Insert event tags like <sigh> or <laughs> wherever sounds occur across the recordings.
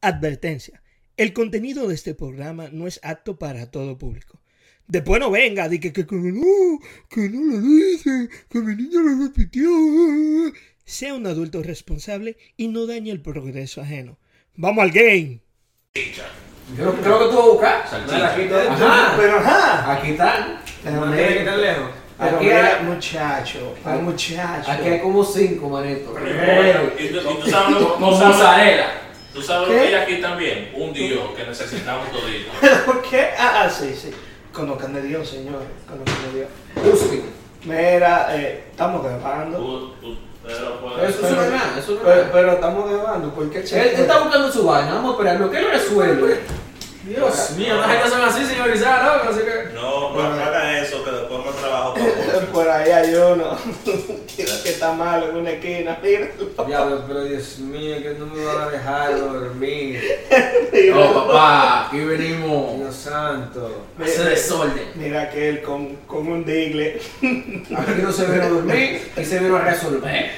Advertencia. El contenido de este programa no es apto para todo público. Después no venga, di que, que, que no, que no lo dice, que mi niña lo repitió. Sea un adulto responsable y no dañe el progreso ajeno. ¡Vamos al game! Yo creo que tú vas a buscar. Salchicha. Aquí está. Ajá. Pero ajá. Aquí están. Pero No mira, tiene que estar lejos. Pero Aquí mira, hay, muchacho, Aquí- muchacho. aquí hay como cinco, manito. Y tú, y tú sabes lo Con tú sabes- mozzarella. Tú sabes lo que hay aquí también. Un Dios que necesitamos todito. <laughs> ¿Por qué? Ah, ah, sí, sí. Conozcan de Dios, señores. Conozcan de Dios. Usti. Mira, eh, estamos grabando. Tú- tú- pero Eso no es nada, eso no es Pero, pero estamos grabando. ¿Por qué Él, él está buscando su vaina, vamos a esperarlo. ¿Qué lo resuelve? Dios mío, las gente son así, señorizada, ¿no? Así que. No, no hagan eso, que trabajo para vos. <laughs> Por ahí hay uno <laughs> que que está malo en una esquina. Mira. Diablo, pero Dios mío, que no me van a dejar dormir. <laughs> No, papá, aquí venimos. Dios santo. Hace desorden. Mira aquel con, con un digle. Aquí no se vino a dormir y se vino a resolver.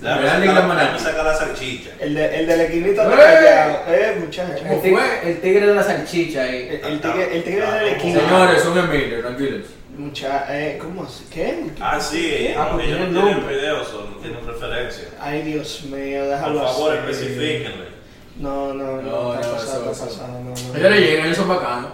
La mano. déjame sacar la salchicha. El de, el de la esquinita ¡Eh! está callado. Eh, muchacho. El tigre, el tigre de la salchicha ahí. El, el tigre, el tigre de la esquina. Señores, son Emilio, tranquilos. Mucha, eh, ¿cómo así? ¿Qué? Ah, sí, Ah, porque ellos no tiene tienen nombre. videos, son- no tienen referencia. Ay, Dios mío, Por déjalo favor, así. especifíquenle. No, no, no, No, está no, eso- está eso. pasado, no, no. Ellos le llegan, ellos son bacanos.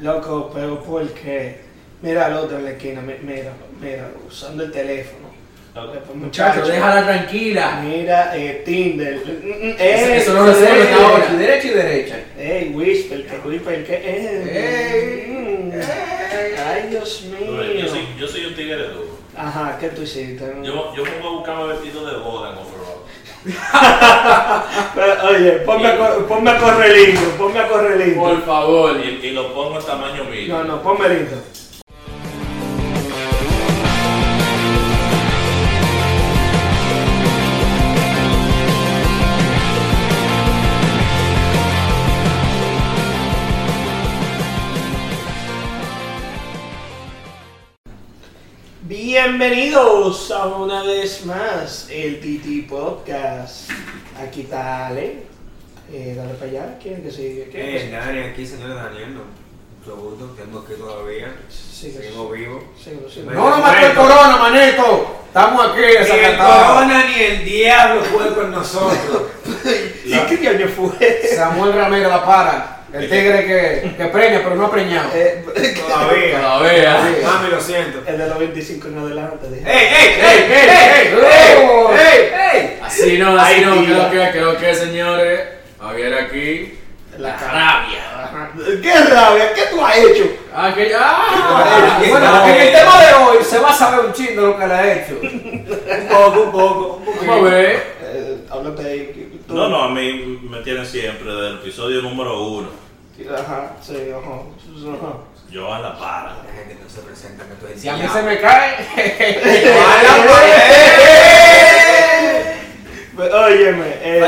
Loco, pero ¿por qué? Mira al otro en la esquina, mi- mira, mira, usando el teléfono. Ok. Muchachos, déjala tranquila. Mira, eh, Tinder. Mm, mm, Eso, eh, eso no lo sé, eh, ahora. Derecha y derecha. Ey, Whisper, que Whisper, que. Eh, Ey, mm. ey. Ay, Dios mío. Yo soy, yo soy un tigre duro. Ajá, ¿qué tú hiciste? Yo, yo pongo a buscarme vestido de boda en. <laughs> Pero, Oye, ponme a, cor- ponme a correr lindo, ponme a correr lindo. Por favor. Y, y lo pongo en tamaño mío. No, no, ponme lindo. Bienvenidos a una vez más el TT Podcast. Aquí está Ale. Eh, dale para allá. ¿Quién que sigue? ¿Quién que Eh, sigue? Dani, aquí señor Daniel, no. Mucho gusto, tenemos aquí todavía. Seguimos vivos. sigue, sigue. Me- No nos mató el corona, manito. Estamos aquí, Ni el desacatados. corona ni el diablo puede con nosotros. <laughs> ¿Y qué año fue? <laughs> Samuel Ramírez la para. El tigre que, que preña, pero no ha preñado. Eh, <laughs> Todavía. Todavía. Mami, lo siento. el de los 25 en adelante. dije. ¡Ey, ey, ¡Ey, ey, ey, ey, ey! ey, ey, ey! Así no, así Ay, no. Creo que, creo que, señores. Javier aquí. La rabia. Ajá. ¿Qué rabia? ¿Qué tú has hecho? Ah, que ah, Ay, bueno, no. en el tema de hoy se va a saber un chingo lo que le ha hecho. <laughs> Un poco, un poco. Un poco. Vamos a ver. Eh, háblate ahí. Tú. No, no, a mí me tienen siempre desde el episodio número uno. Ajá, sí, ajá. ajá. Yo a la para. La gente no se presenta que tú eres Si a mí se me cae. <laughs> <laughs> Pues, Óyeme, eh, en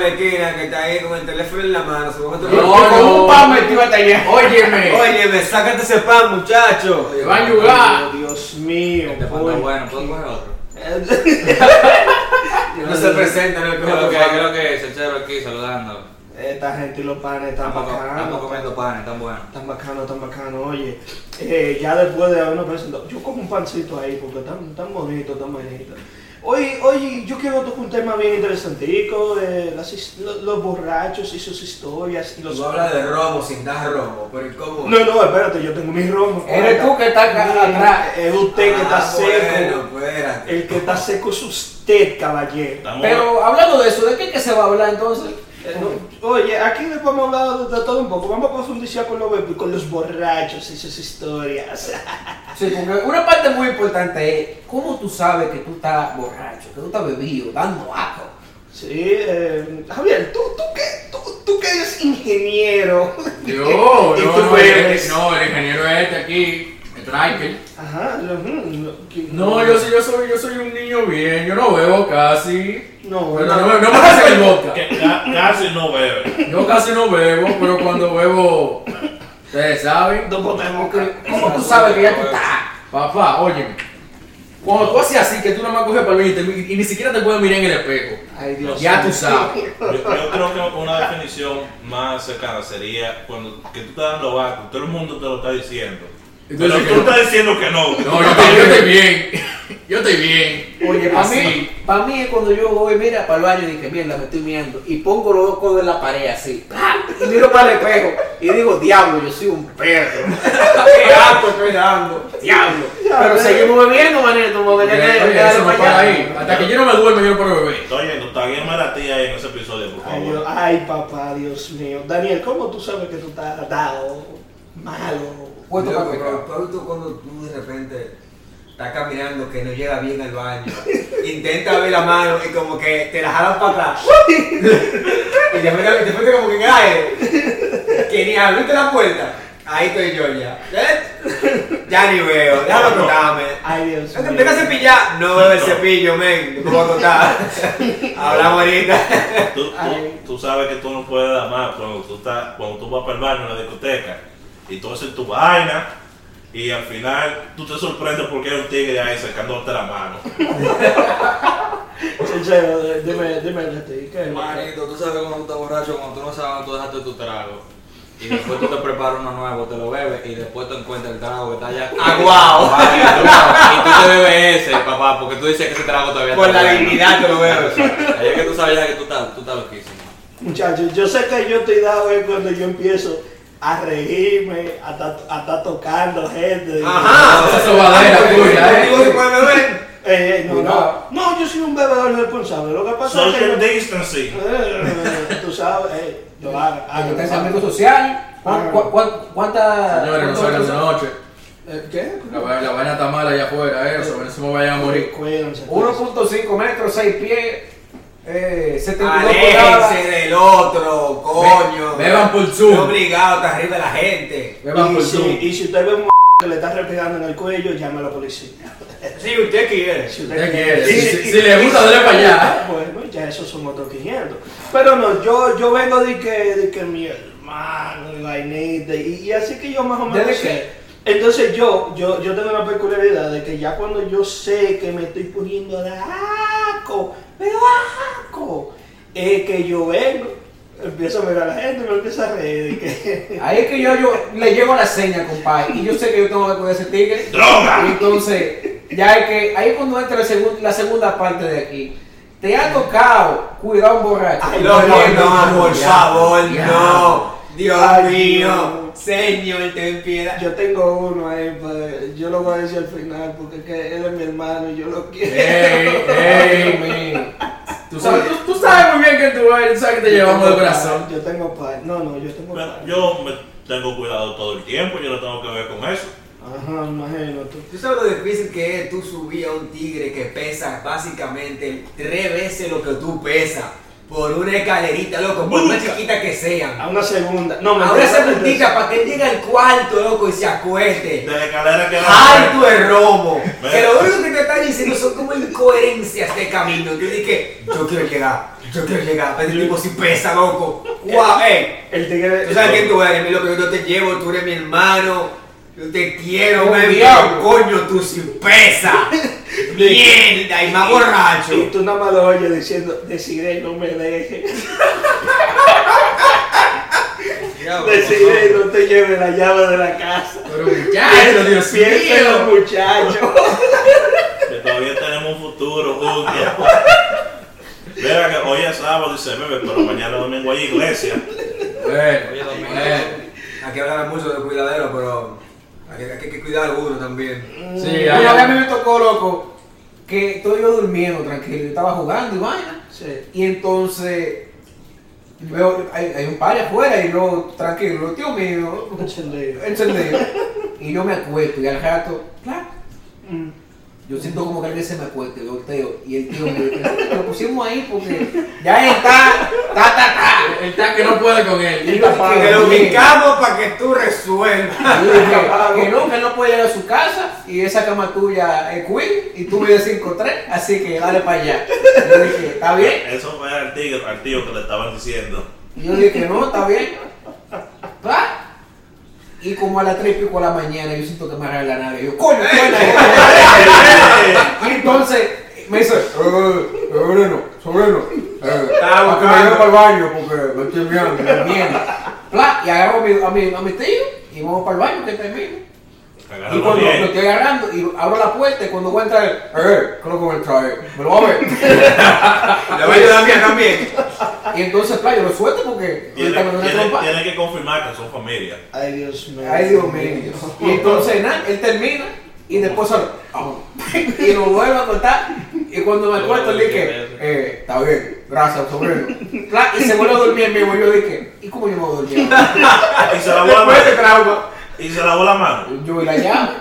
la esquina que está ahí con el teléfono en la mano. Se coge tu- No, con un pan metido hasta allá. Óyeme. <laughs> Óyeme, sácate ese pan, muchacho. Te va a ayudar. Dios mío. Este pan ¿por está bueno, ¿puedo coger otro? No se presenta, no Creo coge que, creo que se chero aquí saludando. Esta gente y los panes están Estamos, estamos bacanos. comiendo panes, tan buenos. Tan bacano, tan bacano. Oye, eh, ya después de habernos presentado, yo como un pancito ahí porque tan, tan bonito, tan bonito. Hoy, hoy yo quiero tocar un tema bien interesantico, las lo- los, borrachos y sus historias. Y los... Tú hablas de romo sin dar romo, pero ¿y ¿cómo? No, no, espérate, yo tengo mi romo. Eres tú que estás acá atrás. Es usted que está Ah, seco. Bueno, espérate. El que está seco es usted, caballero. Estamos, Pero hablando de eso, ¿de qué que se va a hablar entonces? Eh, no, Oye, aquí vamos a hablar de, de todo un poco. Vamos a profundizar con los, con los borrachos y sus historias. Sí, porque una parte muy importante es cómo tú sabes que tú estás borracho, que tú estás bebido, dando asco. Sí, eh, Javier, ¿tú, tú, qué, tú, tú que eres ingeniero. Yo, <laughs> Y no, tú no, el, bebes. no, el ingeniero es este aquí, el Triker. Ajá, lo- mm, lo- No, yo soy, yo soy, yo soy un niño bien, yo no bebo casi. No, Pero no, no, no me hace el vodka. que ca- casi no bebe. Yo casi no bebo, pero cuando bebo, ustedes saben. De boca. ¿Cómo tú sabes que ya tú estás? Papá, óyeme. Cuando tú haces así, que tú nada más coges para el y, te- y ni siquiera te puedes mirar en el espejo. Ay, Dios Ya mío. tú sabes. Yo, yo creo que una definición más cercana sería cuando que tú estás dando vaco, todo el mundo te lo está diciendo. Tú Pero tú no. estás diciendo que no. No, yo estoy, yo estoy bien. <laughs> Yo estoy bien. Oye, para mí, pa' mí es cuando yo voy, mira, para el baño y dije, mierda, me estoy mirando. Y pongo los dos codos en la pared así. ¡pam! Y miro para el espejo. Y digo, diablo, yo soy un perro. <laughs> Qué asco estoy dando. Diablo. Pero seguimos bebiendo, manito. Oye, que- eso no para ahí. Hasta que yo no me duerme, yo no puedo beber. Oye, tú taguéame a la tía ahí en ese episodio, por Ay, Dios- favor. ay, papá, Dios mío. Daniel, ¿cómo tú sabes que tú estás dado, malo? Puesto para pecar. tú cuando tú de repente estás caminando que no llega bien al baño, <laughs> intenta ver la mano y como que te la jalan para atrás. <laughs> y después, después te como que cae. Que ni abriste la puerta. Ahí estoy yo ya. ¿Eh? Ya ni veo, déjame contarme. Ay, Dios No te mío. empiezas a cepillar, no bebe el cepillo, men. No a contar. <laughs> Hablamos ahorita. Tú, tú, tú sabes que tú no puedes dar más cuando tú, estás, cuando tú vas para el baño en la discoteca y tú haces tu vaina y al final tú te sorprendes porque hay un tigre ahí sacándote la mano. <laughs> Sincero, dime, dime, ¿qué es? Manito, tú sabes cuando tú estás borracho, cuando tú no sabes dónde tú dejaste tu trago. Y después tú te preparas uno nuevo, te lo bebes y después tú encuentras el trago que está allá. Aguao. <laughs> Y tú te bebes ese, papá, porque tú dices que ese trago todavía Por está la dignidad te lo veo. Ahí es que tú sabes ya que tú estás, tú estás loquísimo. Muchachos, yo sé que yo estoy dado es cuando yo empiezo a reírme, a estar a tocando gente. Ajá. Esa sobadera tuya, Digo que puede beber. Eh, no, no, no, yo soy un bebedor responsable. Lo que pasa es que Social distancing. Eh, tú sabes, eh, yo hago, Ah, Distanciamiento social. ¿Cuán- cuán- cuán- ¿Cuántas? Señores, no salgan de noche. Eh, ¿Qué? La, va- vaina está mala allá afuera, eso. A ver si me vayan a morir. Cuídense. 1.5 metros, 6 pies, eh, 72 pulgadas. Aléjense del otro, coño. Be- beban por Zoom. obligado, está arriba de la gente. Beban Y por si, Zoom. y si usted ve un que le está respirando en el cuello, llame a la policía. <laughs> Si usted quiere. Si Usted quiere. Si, y- si- si le gusta, dale para allá. Bueno, ya esos son otros 500. Pero no, yo, yo vengo de que, de que mi hermano y vainita, y, y así que yo más o menos ¿Desde sé. Entonces yo, yo, yo tengo una peculiaridad de que ya cuando yo sé que me estoy poniendo de asco, me da asco, es que yo vengo, empiezo a ver a la gente y me empiezo a reír. que- <laughs> Ahí es que yo, yo le llego la seña, compadre. Y yo sé que yo tengo que coger ese tigre. ¡Droga! Y entonces, ya es que ahí es cuando entra la, segun- la segunda parte de aquí. Te ha tocado cuidar a un borracho. Ay, loco, no, por Ya, favor, ya. no. Dios Ay, mío. Señor, ten piedad. Yo tengo uno ahí, pues, yo lo voy a decir al final porque es que él es mi hermano y yo lo quiero. Ey, Ey, ey. man. Tú sabes, tú, tú sabes muy bien que tú eres, tú sabes que te llevamos de corazón. Yo tengo par. No, no, yo tengo par. yo me tengo cuidado todo el tiempo, yo no tengo que ver con eso. Ajá, imagínate. ¿Tú sabes lo difícil que es tú subir a un tigre que pesa básicamente tres veces lo que tú pesas por una escalerita, loco, por más chiquita que sean? A una segunda. No, me Ahora esa puntita para que él llegue al cuarto, loco, y se acueste. De la escalera que Alto el romo. Ve. Que lo único que te están diciendo son como incoherencias de camino. Dices que yo quiero llegar, yo quiero llegar. Pero el tipo si pesa, loco. Guau. El tigre. Tú sabes quién tú eres, mi loco. Yo te llevo, tú eres mi hermano. Yo te quiero, Un men, pero coño, tú sí pesa. <laughs> Mierda, y más Y borracho. tú nada más lo oyes diciendo, deciré no me deje. Deciré no te lleve la llave de la casa. Pero muchacho, Dios Piénselo, mío. muchacho. Que todavía tenemos un futuro juntos. Mira que hoy es sábado y se bebe, pero mañana domingo hay iglesia. Bueno, Oye, Domingo. bueno. Aquí hablan mucho de cuidadero, pero hay que, hay que cuidar a uno también. Sí, hay- a mí me tocó, loco, que estoy yo durmiendo tranquilo. Yo estaba jugando y vaina. Sí. Y entonces, veo, hay, hay un par afuera y yo, tranquilo, tío mío, Encendido. encendido. Y yo me acuesto y al rato, claro, Mm. Yo siento como que alguien se me acuesta y yo volteo. Y el tío me dice, lo pusimos ahí porque ya está, ta, ta, ta. Él está que no puede con él. Y yo dije, Te lo ubicamos para que tú resuelvas. Yo dije, que no, que él no puede llegar a su casa y esa cama tuya es queen y tú mides 5'3, así que dale para allá. Yo dije, está bien. Eso fue al tío, al tío que le estaban diciendo. Y yo dije, no, está bien. Va. Y como a las 3 y pico de la mañana yo siento que me agarra la nave. Yo, coño, Y entonces me dice, eh, sobrino, sobrino, eh, Estaba para que me lleve para el baño porque me estoy mirando, Y agarro a mi, a mi, a mi tío y vamos para el baño que termine. Y cuando lo bien. estoy agarrando y abro la puerta y cuando voy a entrar, él, eh, ¿qué es lo que voy a entrar? eh? Me lo va a ver. Le voy a ayudar a mí también. Y entonces, claro, yo lo suelto porque Tiene, que confirmar que son familia. Ay, Dios mío. Ay, Dios mío. Y entonces, nada, él termina y después sale, "Vamos". <laughs> y lo vuelve a cortar. Y cuando me acuerdo, le dije, eh, está bien, gracias, sobrino. Y se vuelve a dormir mismo. Y yo dije, ¿y cómo yo me voy a dormir? <laughs> Y se la mano. trauma. Y se lavó la mano. Yo y la llave.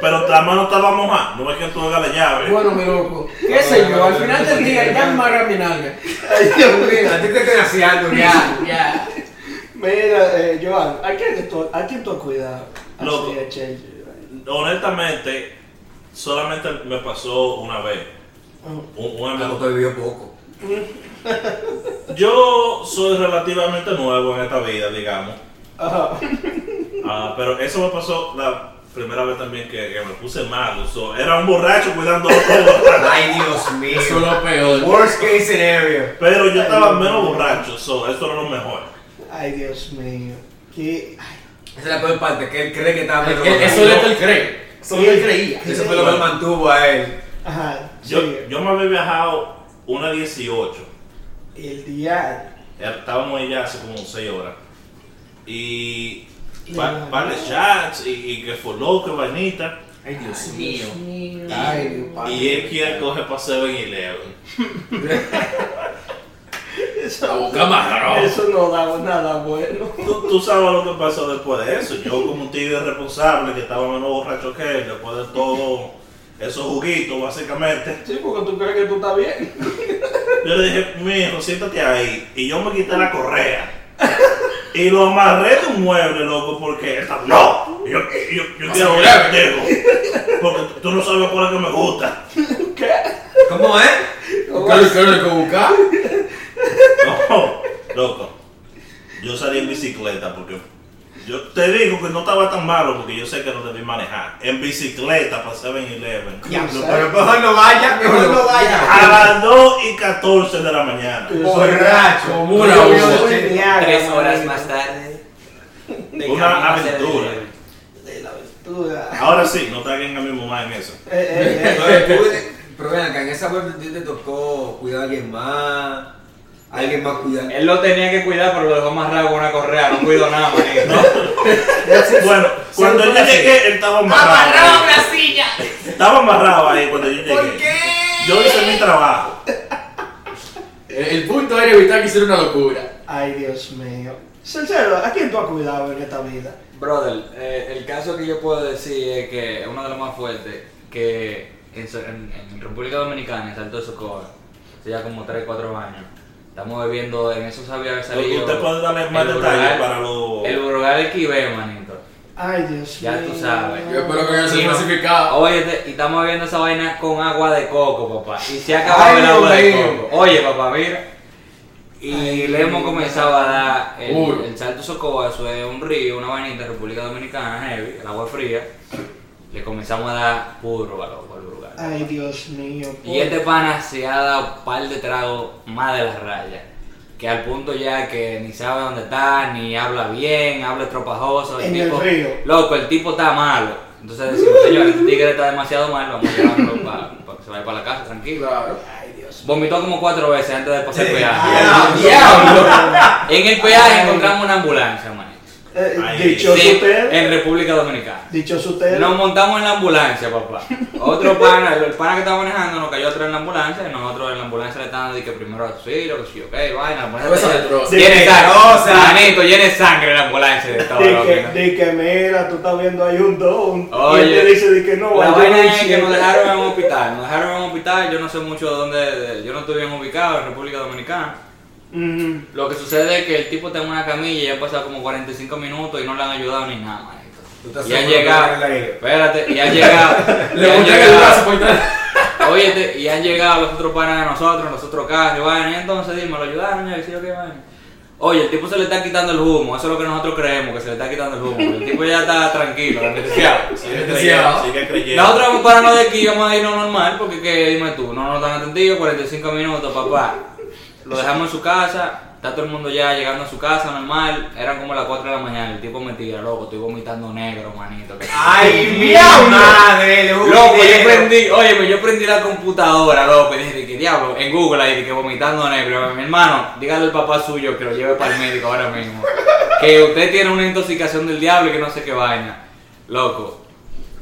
Pero la mano estaba mojada. No es que tú hagas la llave. Bueno, mi loco, qué sé yo, al final del día ya me agarra mi nalga. Ay, Dios mío. A ti te estoy haciendo, Ya, ya. Mira, eh, Joan, ¿a quién tú, a quién tú has cuidado? Así, Loco. Honestamente, solamente me pasó una vez. Un, un amigo. te vivió poco. Yo soy relativamente nuevo en esta vida, digamos. Ajá. Ah, pero eso me pasó la primera vez también que, que me puse malo. So, era un borracho cuidando a otro. <laughs> Ay, Dios mío. Eso es lo peor. Worst case scenario. Pero yo estaba menos borracho, so, eso era lo mejor. Ay, Dios mío. ¿Qué? Ay, Esa es la peor parte, que él cree que estaba Es menos que Eso es lo que él cree. Eso es lo que él creía. Eso fue lo que él mantuvo a él. Ajá. Yo, sigue. yo me había viajado una 18. El día. Estábamos allá hace como 6 horas. Y De chats y, y que fue loco, vainita. Ay, Dios mío. Ay, Dios padre. Y él quiere coger para 7-Eleven. A buscar más arroz. Eso no da nada bueno. Tú, tú sabes lo que pasó después de eso. Yo como un tigre responsable que estaba menos borracho que él, después de todo esos juguitos básicamente. Sí, porque tú crees que tú estás bien. Yo le dije, mijo, siéntate ahí. Y yo me quité la correa. <laughs> Y lo amarré de un mueble, loco, porque él estaba, no, yo, yo, yo quiero ver contigo. Porque tú no sabes cuál es que me gusta. ¿Qué? ¿Cómo es? ¿Qué es lo que hay que buscar? No, loco. Yo salí en bicicleta porque yo te digo que no estaba tan malo porque yo sé que no debí manejar. En bicicleta para 7-Eleven. Pero mejor no vaya, mejor no vaya. A las 2 y 14 de la mañana. Borracho. Como una Tres horas más tarde. de Una aventura. De la aventura. Ahora sí, no traigan a mi mamá en eso. Eh, eh, eh. Pero ven acá, en esa vuelta a ti te tocó cuidar a alguien más. Alguien más cuidar. Él lo tenía que cuidar, pero lo dejó amarrado con una correa. No cuidó nada, manito. <laughs> Bueno, cuando yo llegué, él estaba amarrado. ahí. Estaba amarrado ahí cuando yo llegué. ¿Por qué? Yo hice mi trabajo. El, el punto era evitar que hiciera una locura. Ay, Dios mío. Sincero, ¿a quién tú has cuidado en esta vida? Brother, eh, el caso que yo puedo decir es que es uno de los más fuertes, que en, so- en- en República Dominicana, en Salto de Socorro, hace ya como 3, 4 años, estamos bebiendo, en eso sabía haber salido... Usted puede darle más el detalles para los. El Brugal del Quibé, manito. Ay, Dios Ya mío. tú sabes. Yo espero que haya Y sido no- clasificado. Oye, y estamos bebiendo esa vaina con agua de coco, papá. Y se ha acabado Ay, el agua de coco. Oye, papá, mira. Y le hemos comenzado a dar el, Salto Socoa, eso es un río, una vainita de República Dominicana, heavy, el agua fría. Le comenzamos a dar puro Brugal. Ay, Dios mío. Y este pana se ha dado un par de tragos más de las rayas. Que al punto ya que ni sabe dónde está, ni habla bien, habla estropajoso. En el río. Loco, el tipo está malo. Entonces decimos, señor, este tigre está demasiado malo, vamos a llevarlo para, para que se vaya para la casa, tranquilo. Ay, Dios Vomitó como cuatro veces antes de pasar el peaje. Ah. En el peaje encontramos una ambulancia. Eh, Ay, dichoso Sí, usted. en República Dominicana. Usted. Nos montamos en la ambulancia, papá. Otro pana, el pana que estaba manejando nos cayó atrás en la ambulancia y nosotros en la ambulancia le estábamos diciendo que primero auxilio, que sí, ok, vaina, la ambulancia. De. Tiene Rosa. sangre, de sangre la ambulancia de esta Di que, que mira, tú estás viendo ahí un don. Oye, y él te dice di que no, La vaina es que nos dejaron en un hospital, nos dejaron en un hospital, yo no sé mucho de dónde, de- yo no estoy bien ubicado en República Dominicana. Mm, Lo que sucede es que el tipo está en una camilla y ya han pasado como 45 minutos y no le han ayudado ni nada, manito. Tú estás Y llegado, ha ido. espérate, y han llegado, <laughs> y Le han llegado. <laughs> Óyete, y han llegado los otros panas de nosotros, los otros carros, y vaina, y entonces dime, lo ayudaron, y. Oye, el tipo se le está quitando el humo, eso es lo que nosotros creemos, que se le está quitando el humo. El tipo ya está tranquilo, <laughs> anestesiado. Sigue creyendo, sigue creyendo. Nosotros vamos parando de aquí, vamos a irnos normal, porque que, dime tú, no nos han atendido, 45 minutos, papá. Lo dejamos en su casa, está todo el mundo ya llegando a su casa normal, eran como las 4 de la mañana, el tipo me tira, loco, estoy vomitando negro, manito. que- <laughs> Ay, <laughs> mi madre, Loco, yo prendí, oye, pues yo prendí la computadora, loco, y dije, que diablo, en Google ahí, que vomitando negro. Mi hermano, dígale al papá suyo que lo lleve para el médico ahora mismo. Que usted tiene una intoxicación del diablo y que no sé qué vaina. Loco,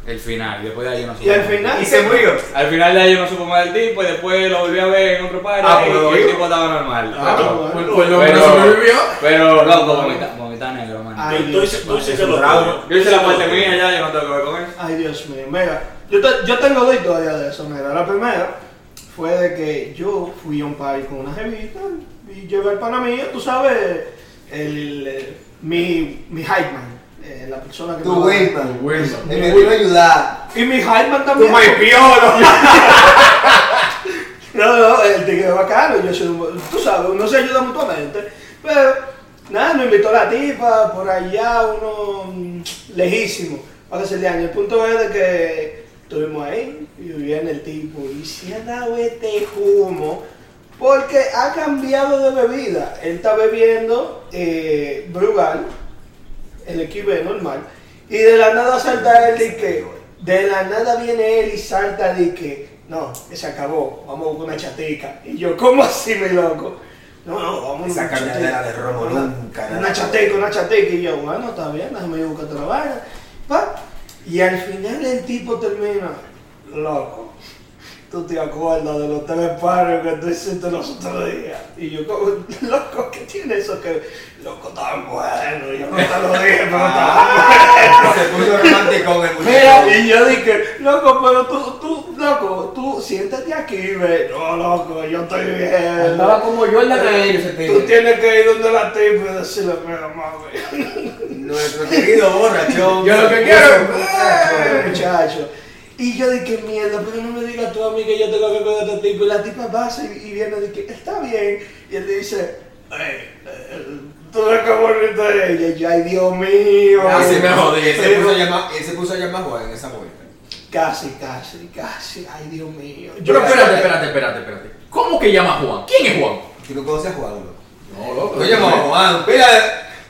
el final, y después de ahí yo no supe. Y al más. final. Y se murió. Al final de ahí yo no supo más del tipo y después lo volví a ver en otro par Ah, y pero el tipo estaba normal. Ah, pero, bueno. Pues pues el hombre Pero- sobrevivió. pero, loco, vomita, vomita negro, man. Ay, Tú- un lo tuyo. Yo hice la parte mía ya, yo no tengo que ver con eso. Ay, Dios mío, mira, yo, te- yo tengo dos historias de eso, mira. La primera fue de que yo fui a un party con una jevita y llevé al pana mío, tú sabes, el, eh, mi, mi hype man, eh, la persona que... Tu me- Wayman. Wilson. Que vino a ayudar. Y mi hype man Tu también. maipiolo. <laughs> No, no, el tigre es bacano, yo soy un, tú sabes, uno se ayuda mutuamente, pero nada, nos invitó la tipa por allá, uno mm, lejísimo, para que se le año. El punto es de que estuvimos ahí y viene el tipo y se ha dado este humo porque ha cambiado de bebida. Él está bebiendo eh, Brugal, el equipo normal, y de la nada salta él y que, de la nada viene él y salta de que, no, se acabó, vamos a buscar una chatica. Y yo, ¿cómo así, mi loco? No, no, vamos a Esa una chatica. de romo Una- nunca. Una chateca, una chateca. Y yo, bueno, está bien, déjame buscar otra vaina. Pa. Y al final el tipo termina, loco. Tú te acuerdas de los tres pares que tú hiciste los otros días. Y yo, como, <laughs> loco, ¿qué tiene eso que, loco, tan bueno? Yo no te lo dije, pero tan Se puso romántico el Mira, muchacho. y yo dije, loco, pero tú, tú, loco, tú siéntate aquí, ve. No, loco, yo estoy bien. Andaba como yo en la calle ese Tú tienes que ir donde la tipa y decirle, mira, mami. Nuestro querido borrachón. Yo lo que quiero- muchacho. Y yo dije, mierda, pero no me digas tú a mí que yo tengo que con este tipo. Y la tipa pasa y, y viene de que está bien. Y él le dice, "Ey, eh, tú ves qué bonita es ella. Y yo, ay, Dios mío. Así me jodí. Él se puso a llamar, él se puso a llamar a Juan en esa vuelta. Casi, casi, casi. Ay, Dios mío. Pero espérate, espérate, espérate, espérate. ¿Cómo que llama Juan? ¿Quién es Juan? ¿Tú no conoces a Juan, loco? No, loco. Tú llamas a Juan, pila de...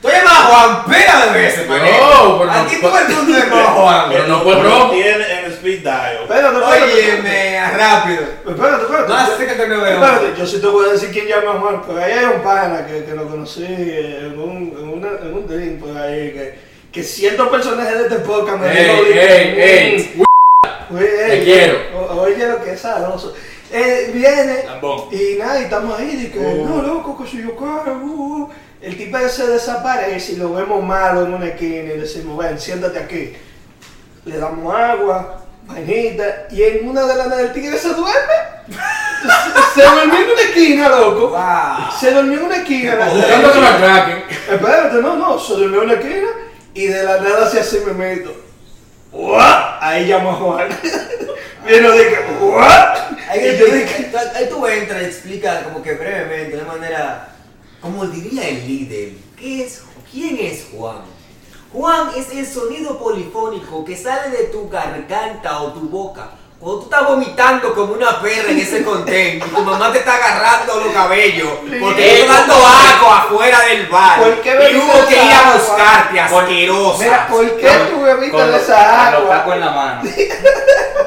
Tú llamas a Juan pila de veces, No, manito. pero no- Aquí todo el mundo llama a Juan. Pero no fue tiene en speed dial. Espérate. Óyeme, rápido. Espérate, espérate. Que no veo. Espérate, yo sí te voy a decir quién llama a Juan, pero ahí hay un pana que, que lo conocí en un, en una, en un drink por ahí, que, que ciertos personajes de este podcast me Ey, dijo, ey, ey. "Mm, oye, Te ey, quiero". Oye lo que es sabroso. Eh, viene Lambón. y nada, y estamos ahí, de que no, loco, que soy yo, cara, uh, uh". El tipo se desaparece y lo vemos malo en una esquina y decimos, ven, siéntate aquí. Le damos agua, vainita, y en una de las del tigre se duerme. se, se durmió en una esquina, loco. Wow. Se durmió en una esquina. Buscando que lo atraquen. Espérate, no, no, se durmió en una esquina y de la nada se hace memito. ¡What! Ahí llamó a Juan. Vino de que, ¿what? Ahí, Y yo dije, tú- ahí tú entras y explicas como que brevemente, de manera, como diría el líder, ¿qué es, ¿quién es Juan? Juan es el sonido polifónico que sale de tu garganta o tu boca. Cuando tú estás vomitando como una perra en ese contén y tu mamá te está agarrando los cabellos porque está dando agua afuera del bar ¿Por qué y hubo que ir a agua? buscarte asquerosa. Mira, ¿por qué tú bebiste esa con Los agua? tacos en la mano.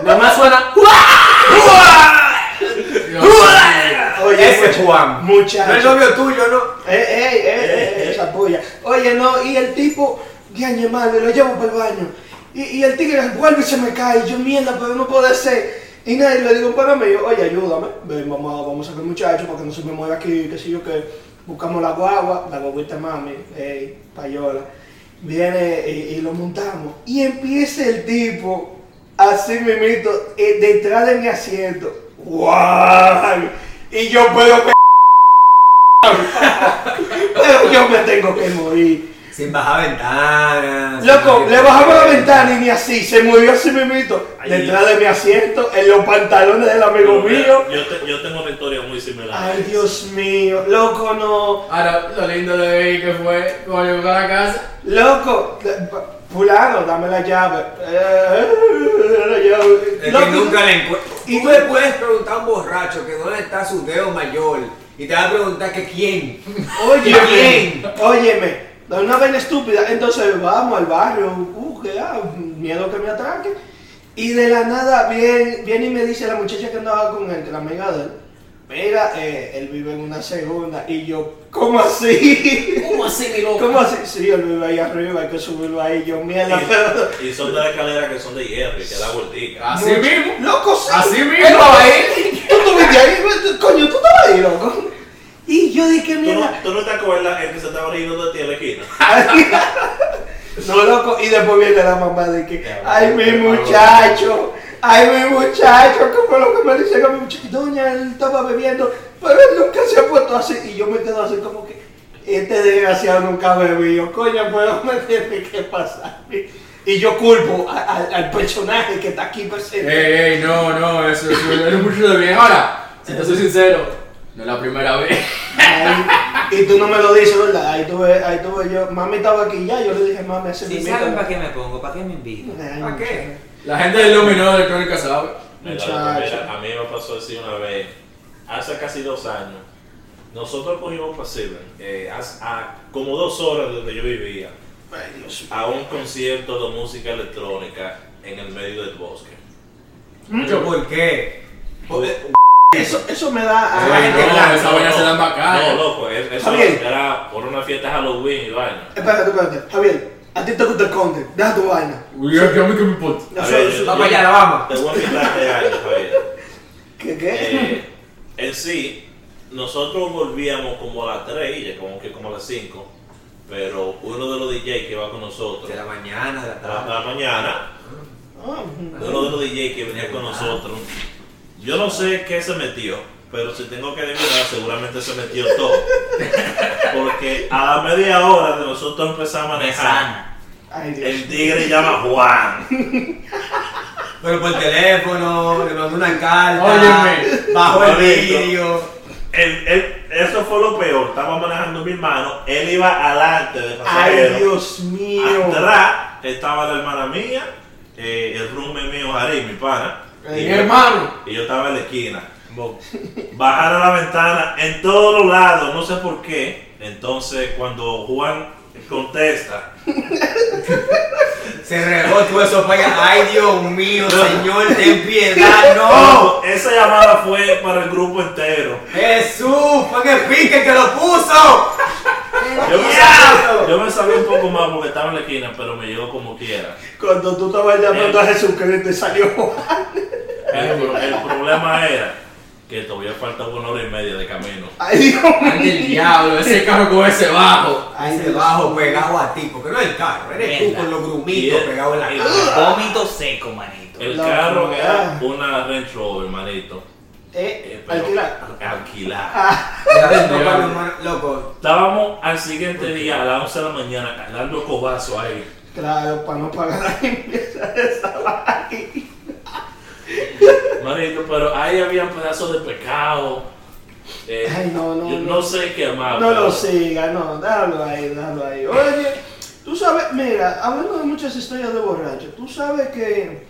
<laughs> Más suena. <laughs> Oye, Ese mucha- Juan. No es Muchacho. novio tuyo, ¿no? Ey, ey, ey, ey, esa polla. Oye, no, y el tipo, gañe madre, lo llevo para el baño. Y, el tigre vuelve y se me cae. Y yo, mierda, pero no puede ser. Y nadie le digo para mí, oye, ayúdame. Ven, vamos a, vamos a sacar muchacho para que no se me mueva aquí, qué sé yo qué. Buscamos la guagua, la guaguita mami, ey, payola. Viene y, lo montamos. Y empieza el tipo, así mismito, eh, detrás de mi asiento. ¡Guau! Y yo puedo <laughs> Pero yo me tengo que morir. Sin bajar ventanas. Loco, le bajamos la ventana y ni así, se movió así mismito. Detrás de mi asiento, en los pantalones del amigo mío. Yo, te- yo tengo una historia muy similar. Ay, Dios mío, loco, no. Ahora, lo lindo de ahí que fue cuando llegó a la casa. Loco, fulano, dame la llave. Eh, la llave. Es que Loco, nunca le encuentro. y tú le puedes preguntar a un borracho que dónde está su dedo mayor. Y te va a preguntar que quién. Oye, ¿Quién? óyeme, da una vaina estúpida. Entonces vamos al barrio, uh, que ah, miedo que me atraque. Y de la nada viene, viene y me dice la muchacha que andaba con él, que la amiga de él. Mira, eh, él vive en una segunda. Y yo, ¿cómo así? ¿Cómo así, mi loco? ¿Cómo así? Sí, él vive ahí arriba, hay que subirlo ahí. Yo, mierda. Y, y son de la escalera que son de hierro y que da vueltica. Así mismo. Loco, sí. Así mismo. Él ahí. Tú estuviste ahí, coño, tú estabas ahí, loco. Y yo dije, ¿Tú no, mierda. tú no te acuerdas el que se estaba riendo de ti en la esquina? No, loco, y después viene la mamá de que, ay, mi muchacho, ay, mi muchacho, ¿qué fue lo que me dice a mi muchacho? Doña, él estaba bebiendo, pero él nunca se ha puesto así. Y yo me quedo así como que, este desgraciado nunca bebió, coño, pero me tiene que pasar. Y yo culpo a- a- al personaje que está aquí presente. Ey, ey, no, no, eso, eso es mucho de bien. Ahora, si te soy sincero, no es la primera vez. Ay, y tú no me lo dices, ¿verdad? Ahí tuve, ahí tuve yo, mami estaba aquí ya, yo le dije, mami, hace Si saben para qué me pongo, para qué me invitan. ¿Para qué? La gente del dominó de electrónica sabe. Mira, a mí me pasó así una vez, hace casi dos años. Nosotros cogimos pasible, eh, hace- a como dos horas de donde yo vivía, Ay, Dios mío. a un concierto de música electrónica en el medio del bosque. ¿Yo por qué? Porque- Eso, eso me da... Esa ay, gente no, esa vaina se dan bacana. No, loco, es- eso Javier. era por una fiesta de Halloween y vaina. Espérate, espérate. Javier, a ti te gusta el conte. Deja tu vaina. Uy, a mí que me importa. A Vamos allá, la vamos. Te voy a invitar este año, Javier. ¿Qué qué? Eh, en sí, nosotros volvíamos como a las 3 y ya como que como a las 5, pero uno de los DJs que va con nosotros De la mañana, de la a la, tarde. a la mañana, Ah, uno de los DJs que venía con nosotros, yo no sé qué se metió, pero si tengo que adivinar, seguramente se metió todo. <laughs> Porque a la media hora de nosotros empezar a manejar, Sana. Ay, Dios. el tigre llama Juan. <laughs> Pero por teléfono, le mandó una carta. Óyeme. Bajo el él- eso fue lo peor, estaba manejando mi hermano, él iba adelante de Ay, pasajero. Dios mío. Atrás estaba la hermana mía, eh, el roommate mío, Jari, mi pana. Mi y, hermano. y yo estaba en la esquina. Bajar a la ventana en todos los lados, no sé por qué. Entonces, cuando Juan contesta, Se regó todo eso para allá. Ay, Dios mío, Señor, ten piedad. No. "Oh, esa llamada fue para el grupo entero. Jesús, fue el pique que lo puso. Yo me, sabía, yo me sabía un poco más porque estaba en la esquina, pero me llegó como quiera. Cuando tú estabas llamando a Jesucristo y salió Juan. El, pro- el problema era que todavía faltaba una hora y media de camino. Ay, Dios Ay, el diablo, ese carro con ese bajo. Ay, Ese Dios bajo pegado a ti, porque no es el carro, eres tú con los grumitos el- pegados en la el- cara. Vómito seco, manito. El La carro era una Range Rover, manito. Eh, Eh, alquilar. alquilar. Ah, Loco, Estábamos al siguiente día a las 11 de la mañana dando cobazo ahí. claro, para no pagar la limpieza de esa vaina. Manito, pero ahí había pedazos de pescado. Eh, Ay, no, no, yo no. no sé qué más. No lo siga, no, déjalo ahí, déjalo ahí. Oye, tú sabes, mira, hablando de muchas historias de borracho, tú sabes que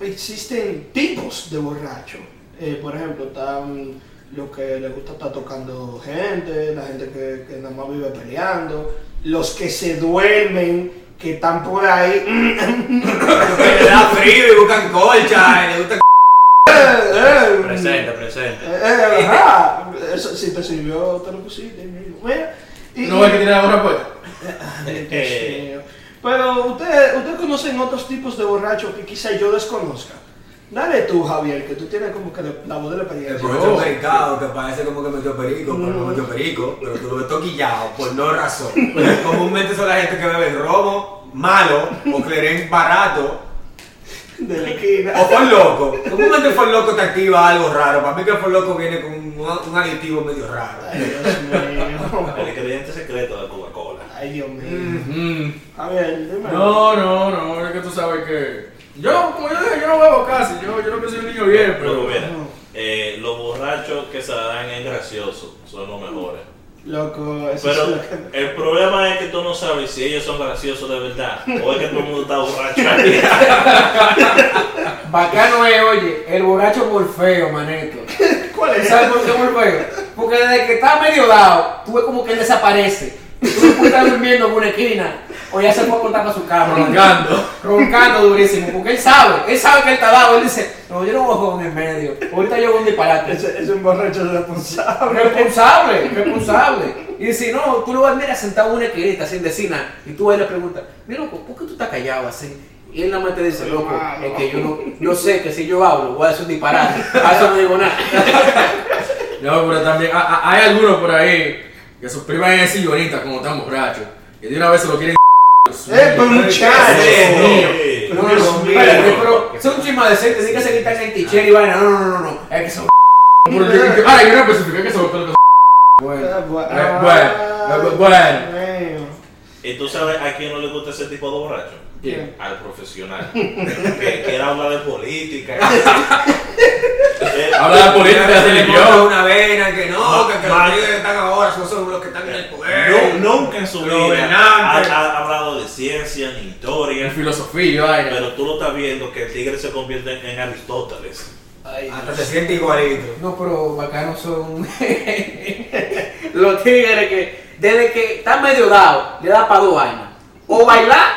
existen tipos de borracho. Eh, por ejemplo, están los que les gusta estar tocando gente, la gente que, que nada más vive peleando, los que se duermen, que están por ahí. le da frío y buscan colcha, y le gusta Eh, eh, <laughs> Presente, presente. eh, eh, ajá. Eso, si te sirvió, te lo pusiste. Mira, y- ¿No ves que? <laughs> Ay, Dios mío. Pero ustedes usted conocen otros tipos de borrachos que quizá yo desconozca. Dale tú, Javier, que tú tienes como que la voz de la El experiencia. profesor mercado que parece como que metió perico, pero no metió perico, pero tú lo ves toquillado por no razón. Comúnmente son la gente que bebe romo, malo, o clerén barato, De la esquina. o por loco. Comúnmente por loco te activa algo raro. Para mí que por loco viene con un, un aditivo medio raro. Ay, Dios mío. El ingrediente secreto de Coca-Cola. Ay, Dios mío. Mm. A ver, dime. No, no, no, es que tú sabes que. Yo, como yo dije, yo no bebo casi, yo, yo no que soy un niño bien, Pero pero. mira, eh, los borrachos que se dan en gracioso son los mejores. Loco, eso Pero es lo que... el problema es que tú no sabes si ellos son graciosos de verdad o es que todo el mundo está borracho ahí. <laughs> Bacano es, oye, el borracho Morfeo, manito. ¿Cuál es? ¿Sabes por qué Morfeo? Porque desde que está medio dado, tú ves como que él desaparece. Tú no puedes estar durmiendo en una esquina o ya se fue a contar para su cama. Roncando. Roncando durísimo. Porque él sabe, él sabe que él está dado. Él dice, no, yo no voy a jugar en el medio. Ahorita yo un disparate. Es un borracho responsable. Responsable, responsable. Y si no, tú lo vas a mirar sentado en una esquinita sin decir nada. Y tú ahí le preguntas, mira, loco, ¿por qué tú estás callado así? Y él nada más te dice, loco, es que yo no, yo sé que si yo hablo voy a hacer un disparate. A eso no digo nada. <laughs> No, pero también ha- ha- hay algunos por ahí que sus primas en ese bonita como están borrachos. Y de una vez se lo quieren. ¡Eh, pero muchacho! Sí. No, no, Dios no, mío. espérate, pero son un chisma decente, sí que se quitan el tichero y vaina. No, no, no, no, es que son. Ah, yo no especifiqué que son. Bueno, Bueno, Ah, bu- Eh, bueno, eh, bueno. Bueno. ¿Y tú sabes a quién no le gusta ese tipo de borracho? ¿Quién? Al profesional. <laughs> que quiere hablar de política. <laughs> Habla de política de Se le televisión. monta una vena que que, que que están ahora son, son los que están en el poder. No, nunca en su vida ha, hablado de ciencia ni historia. filosofía y vaina. Pero tú lo estás viendo que el tigre se convierte en, en Aristóteles. Hasta se siente igualito. No, pero bacanos son <laughs> los tigres que desde que están medio dados le da para dos vainas. O bailar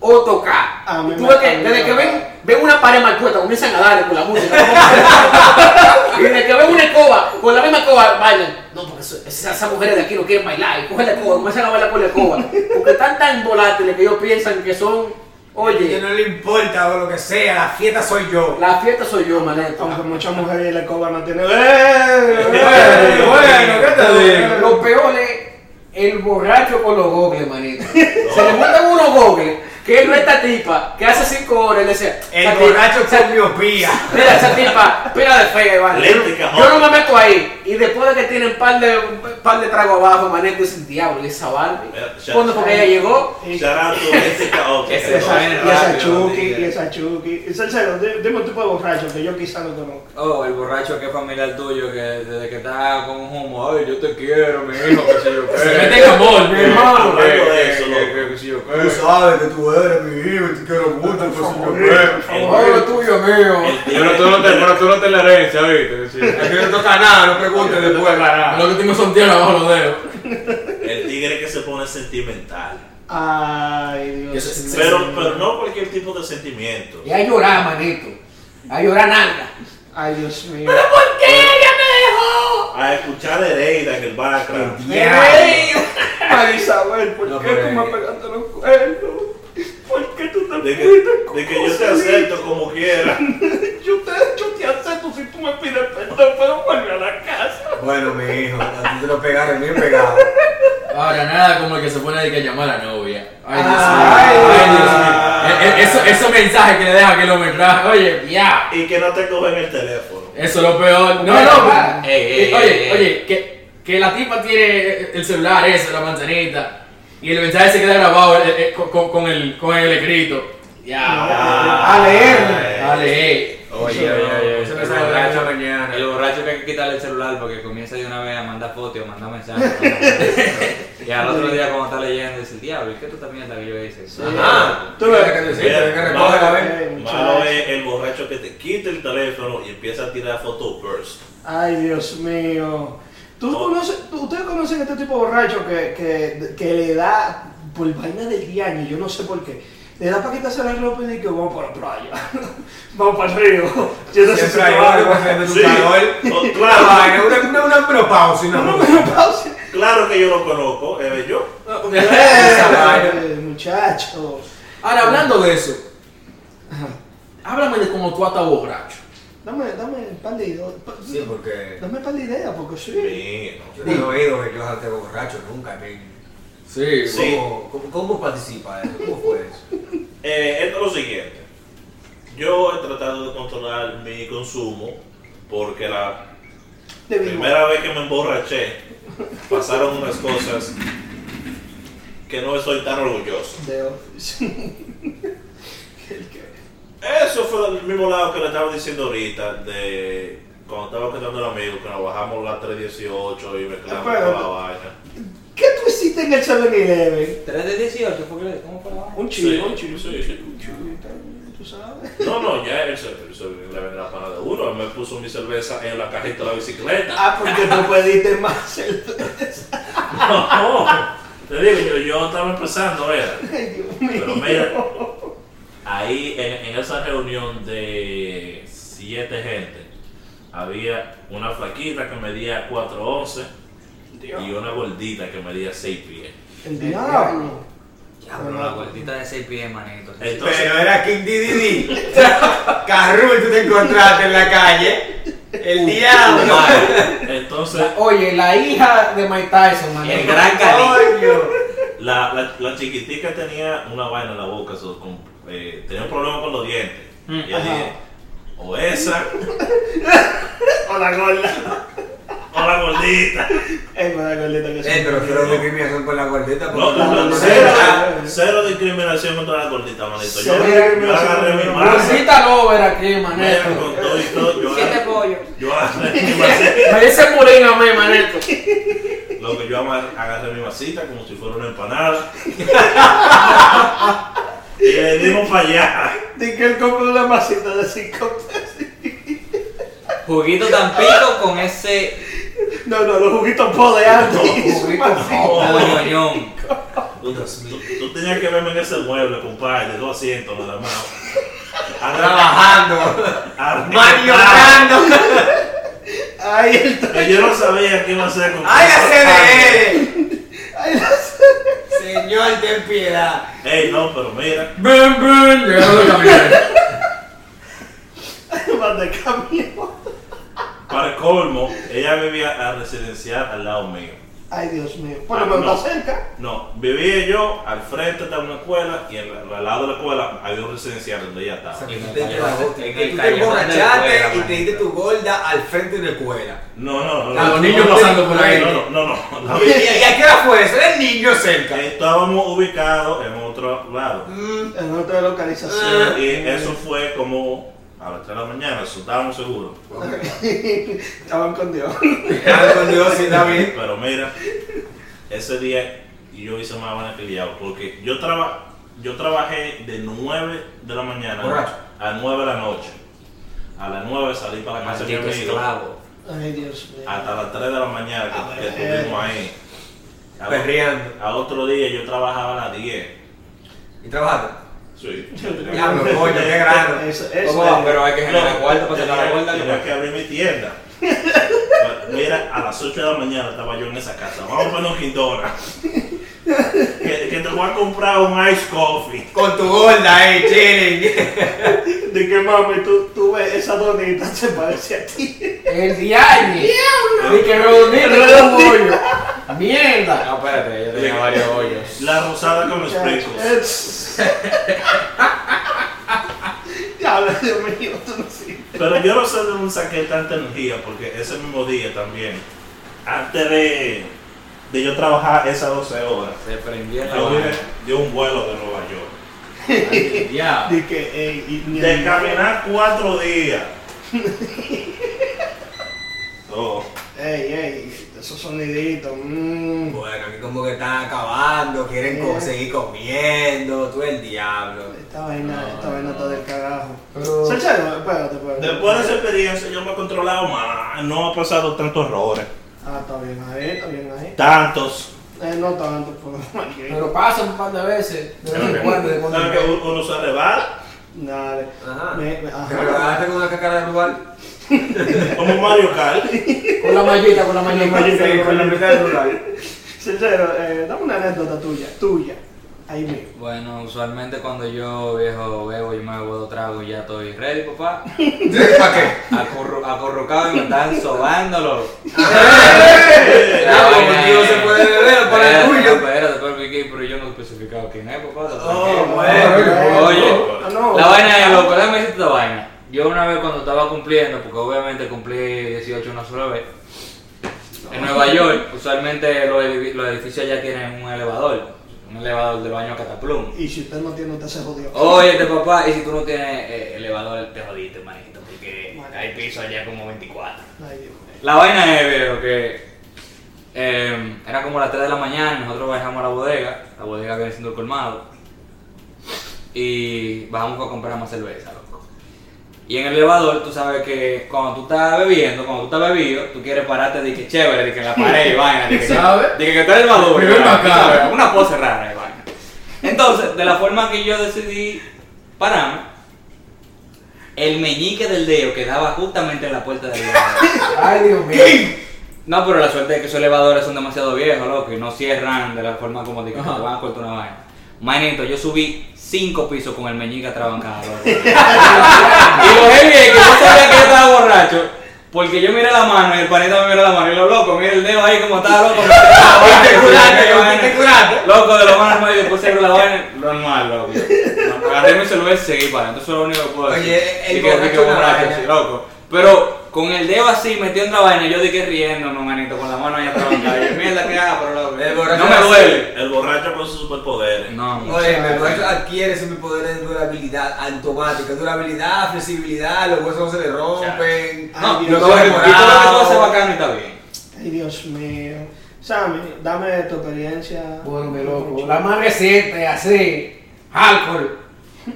o tocar. A mí Tú me- ves a que mí desde me- que ven, ven una pared mal puesta, comienzan a darle con la música. <laughs> y desde que ven una escoba, con la misma escoba bailan. No, porque esas, mujeres de aquí no quieren bailar. Y cogen la escoba, comienzan a bailar con la escoba. Porque están tan volátiles que ellos piensan que son, Que oye, no le importa o lo que sea, la fiesta soy yo. la fiesta soy yo, manito. Aunque muchas mujeres la coba no tienen. ¡Eh! <laughs> Bueno, bueno, ¿qué te digo? Lo peor es el borracho con los gogles, manito. Se le montan unos gogles que no esta tipa que hace cinco horas le decía. El "Esa borracho con miopía. Mira, esa tipa, pila de fea, Iván. Lente, Yo, cajón. yo no me meto ahí. Y después de que tienen par de, par de trago abajo, manito, dicen, diablo, ¿y esa Barbie? Cuando porque ella llegó, Y Shout out to este. Ese vaina y esa Chucky, y esa Chucky. Di- dime un tipo de borracho que yo quizá no conozco. Oh, el borracho que es familiar tuyo, que desde que está con un humo, ay, yo te quiero, mi hijo, <laughs> que sé yo qué. Se mete en amor, mi hermano. De eso, Que- sé yo Tú qué. sabes que tú eres mi hijo y te quiero mucho, que soy yo qué. oh, lo tuyo, mío. Pero tú no te, tú la herencia, ¿viste? Aquí no toca nada, no después. Lo que tengo son tierras bajo los dedos. el tigre que se pone sentimental. Ay, Dios mío. Pero, pero no cualquier tipo de sentimiento. Y a llorar, manito. A llorar nada. Ay, Dios mío. ¿Por qué ella me dejó? A escuchar a Hereida en el background. Ay, Isabel, ¿por No, qué pero tú me pegaste los cuernos? ¿Por qué tú te De que, de que yo te acepto como quiera. <laughs> Yo te, yo te acepto si tú me pides perdón, pero vuelve a la casa. Bueno, mi hijo, a ti te lo pegaron bien pegado. Ahora, nada como el que se pone de que llamar a la novia. Ay, Dios Ay, mío. Ay, Dios mío. Eh, eh, Eso, esos mensajes que le deja kilometraje. Oye, ya. Y que no te cogen el teléfono. Eso es lo peor. No, no. Ey, ey, Eh, Oye, ey, oye, que, que la tipa tiene el celular ese, la manzanita. Y el mensaje se queda grabado eh, eh, con, el, con el escrito. Ya. A leer. Dale, eh. Oye, oye, oye, el la borracho, mañana. el borracho que hay que quitarle el celular porque comienza de una vez a mandar fotos o mandar mensajes. <laughs> y al otro día cuando está leyendo dice, diablo, ¿y qué tú también que yo hice? Ajá. Tú ves. que decir, tienes que Malo, recoger a ver. Ay, malo es el borracho que te quita el teléfono y empieza a tirar fotos burst. Ay, Dios mío. ¿Tú conoces, tú- ¿Ustedes conocen este tipo de borracho que, que, que le da por vaina del diario? Yo no sé por qué. Le da para quitarse la ropa y dice que vamos para la playa. <laughs> vamos para el río. Yo no sé si Siempre hay calor. <laughs> Oh, Una claro, una, una, una menopausia, una menopausia. claro que yo lo conozco, es yo. Eh, Muchacho. Ahora, hablando de eso. Háblame de cómo tú estás borracho. Dame, dame un par de ideas. Sí, porque Dame un par de ideas, porque sí. Sí, no. yo no he oído que yo salte borracho nunca. men. Sí. Sí. ¿Cómo, cómo, cómo participa eso? ¿Cómo fue eso? <laughs> Eh, esto es lo siguiente. Yo he tratado de controlar mi consumo porque la De primera vez que me emborraché pasaron unas cosas que no estoy tan orgulloso. Eso fue el mismo lado que le estaba diciendo ahorita, de cuando estaba contando el amigo, que nos bajamos la 318 y mezclamos toda la vaina. ¿Qué tú hiciste en el 7-Eleven? 3 de 18, ¿fue que- ¿cómo fue la? Un chivo, Sí, un chivo. sí, sí. Un chivito, tú sabes. No, no, ya le vendrá la pana de uno. Él me puso mi cerveza en la cajita de la bicicleta. Ah, porque tú pediste más el... <laughs> No, te digo, yo, yo estaba empezando, era. Mío. Pero mira, ahí en, en esa reunión de siete gente, había una flaquita que medía 4'11 y una gordita que medía 6 pies. El diablo. Diablo, la gordita de 6 pies, manito. Entonces, Pero era King Didi. Carrul, tú te encontraste en la calle. El diablo. entonces <laughs> Oye, la hija de Mike Tyson, man. El gran Cali. Coño. la, la, la chiquitica tenía una vaina en la boca, so, con- eh, tenía un problema con los dientes. Mm. Y o esa <laughs> O la gorda. o la gordita. Es la gordita que Eh, pero quiero discriminación con la gordita. No, no, no, no cero, cero discriminación contra la gordita, manito. Yo, yo agarré mi masa. Gordita Lover aquí, manito. con todo y todo, yo Siete agarré, pollos. yo agarré mi <laughs> masita. Me dice Purín a mí, manito. Lo que yo agarré mi masita como si fuera una empanada. <laughs> y le dimos para allá. Di que él compró una masita de 5 pesos. Juguito tan pico con ese No, no, los juguitos po de antes. moñoñón. Tú, tú- tú tenías que verme en ese mueble, compadre, de dos asientos nada más. <laughs> Trabajando. Maniobando. Ay, el yo no sabía qué iba a hacer con ¡Ay, esa ACDR! Señor, ten piedad. Ey, no, pero mira, Ven, ven, llegando <laughs> de caminar. Más de camión. para el colmo, ella vivía a residencial al lado mío. Ay, Dios mío. Ah, Pero me no. está cerca. No, vivía yo al frente de una escuela y en la- al lado de la escuela había un residencial donde ella estaba. En tú te que tú emborrachaste y te diste tu gorda al frente de una escuela. No, no, no. A no, los niños pasando por ahí. No, no, no. no, ¿Y, a qué hora fue eso? Era el niño cerca. Estábamos ubicados en otro lado. Mm, En otra localización. Y eso fue como a las 3 de la mañana, eso estábamos seguros. <laughs> Estaban con Dios. Claro, con Dios, sí, bien. Pero mira, ese día yo hice más vaina que el diablo, porque yo, traba, yo trabajé de 9 de la mañana Borracho. a 9 de la noche. A las 9 salí para la casa de mi amigo. Ay, Dios mío. Hasta las 3 de la mañana A que, que ver. estuvimos ahí. Al, Perreando. al otro día yo trabajaba a las 10. ¿Y trabajaste? Sí. <laughs> Diablo, coño, qué grande. Eso, eso ¿Cómo va? es. Pero hay que generar No, cuarto para sacar la gorda. tenía que abrir mi tienda. <laughs> Mira, a las 8 de la mañana estaba yo en esa casa. Vamos a poner un Quindona. <laughs> Que, que te voy a comprar un ice coffee. Con tu gorda ahí, chilling. De que mami, tú, tú ves esa donita, se parece a ti. El diañe. Y que redondito. Mierda. No, espérate, yo tenía varios hoyos. La rosada con los sprinkles. Es- <laughs> Diablo, Dios mío, tú no sirves. Pero yo no sé de dónde saqué tanta energía porque ese mismo día también, antes de, de yo trabajar esas 12 horas, Se prendió en la yo de un vuelo de Nueva York. Ay, <laughs> Ya. De que, y caminar cuatro días. <laughs> Oh, Ey, ey, esos soniditos. mmm. Bueno, aquí como que están acabando, quieren Eh. seguir comiendo, tú el diablo. Esta vaina, esta vaina está del carajo. Pero- Sergio, espérate, espérate. Después de esa experiencia yo me he controlado más, no ha pasado tantos errores. Ah, está bien ahí, está bien ahí. Tantos. Eh, no tanto, <laughs> pero Pero pasa un par de veces. De vez en cuando. de cuando en ¿Sabes que uno se arrebata? Dale. Ajá. Me- me- ¿Te ajá. regalaste con una cacara de rural? <laughs> Como Mario Kart. Con la mallita, con la mallita. Sí, con la mitad. Sergio, eh, dame una anécdota tuya, tuya. Ahí mismo. Bueno, usualmente cuando yo viejo bebo, yo me bebo dos tragos y ya estoy ready, papá. <laughs> ¿Para qué? Acurru- acurrucado y me están sobándolo. <laughs> Ah, tío se puede beber para el tuyo. Espérate, espérate, pero yo no he especificado quién es, papá. Oh, bueno. Oye, Ah, no. La vaina es loco, déjame decirte esta vaina. Yo una vez cuando estaba cumpliendo, porque cumplí 18 una sola vez, en Nueva York, usualmente los, edifi- los edificios allá tienen un elevador. un elevador del baño Cataplum. Y si usted no tiene, usted se jodió. Oye, este papá, y si tú no tienes eh, elevador, te jodiste, manito, porque hay piso allá como 24. Ay, Dios mío. La vaina es, viejo, que eh, era como las 3 de la mañana, nosotros bajamos a la bodega, la bodega viene siendo el colmado, y bajamos a comprar más cerveza, loco. Y en el elevador, tú sabes que cuando tú estás bebiendo, cuando tú estás bebido, tú quieres pararte de que chévere, de que en la pared y vaina, de que, <laughs> ¿Sabes? de que eres el sabes, una pose rara y vaina. Entonces, de la forma que yo decidí pararme, el meñique del dedo quedaba justamente en la puerta del elevador. <laughs> Ay, Dios mío. No, pero la suerte es que esos elevadores son demasiado viejos, loco, y no cierran de la forma como de que Ajá. te van a cortar una vaina. Manito, yo subí cinco pisos con el meñique atrabancado. <laughs> y lo heavy es que yo sabía que yo estaba borracho, porque yo miré la mano y el panita me miró la mano y lo loco, mira el dedo ahí como estaba loco. me te curaste, curaste. Loco, de lo más normal, y después cerré la vaina, normal, loco. Agarré mi cerveza y seguí para, entonces eso es lo único que puedo decir. Oye, el que- borracho loco. Pero con el dedo así metido en la vaina, yo dije riendo, no, manito, con la mano. Y yo, mierda, ¿qué hago? Pero loco, El borracho no me duele. El borracho con sus superpoderes. No, no. Oye, el borracho adquiere superpoderes de durabilidad automática, durabilidad, flexibilidad, los huesos no se le rompen, No, y todo se y todo lo que tú haces bacano y está bien. Ay, Dios mío. Sammy, dame tu experiencia. Bueno, mi loco, la más reciente, así, alcohol.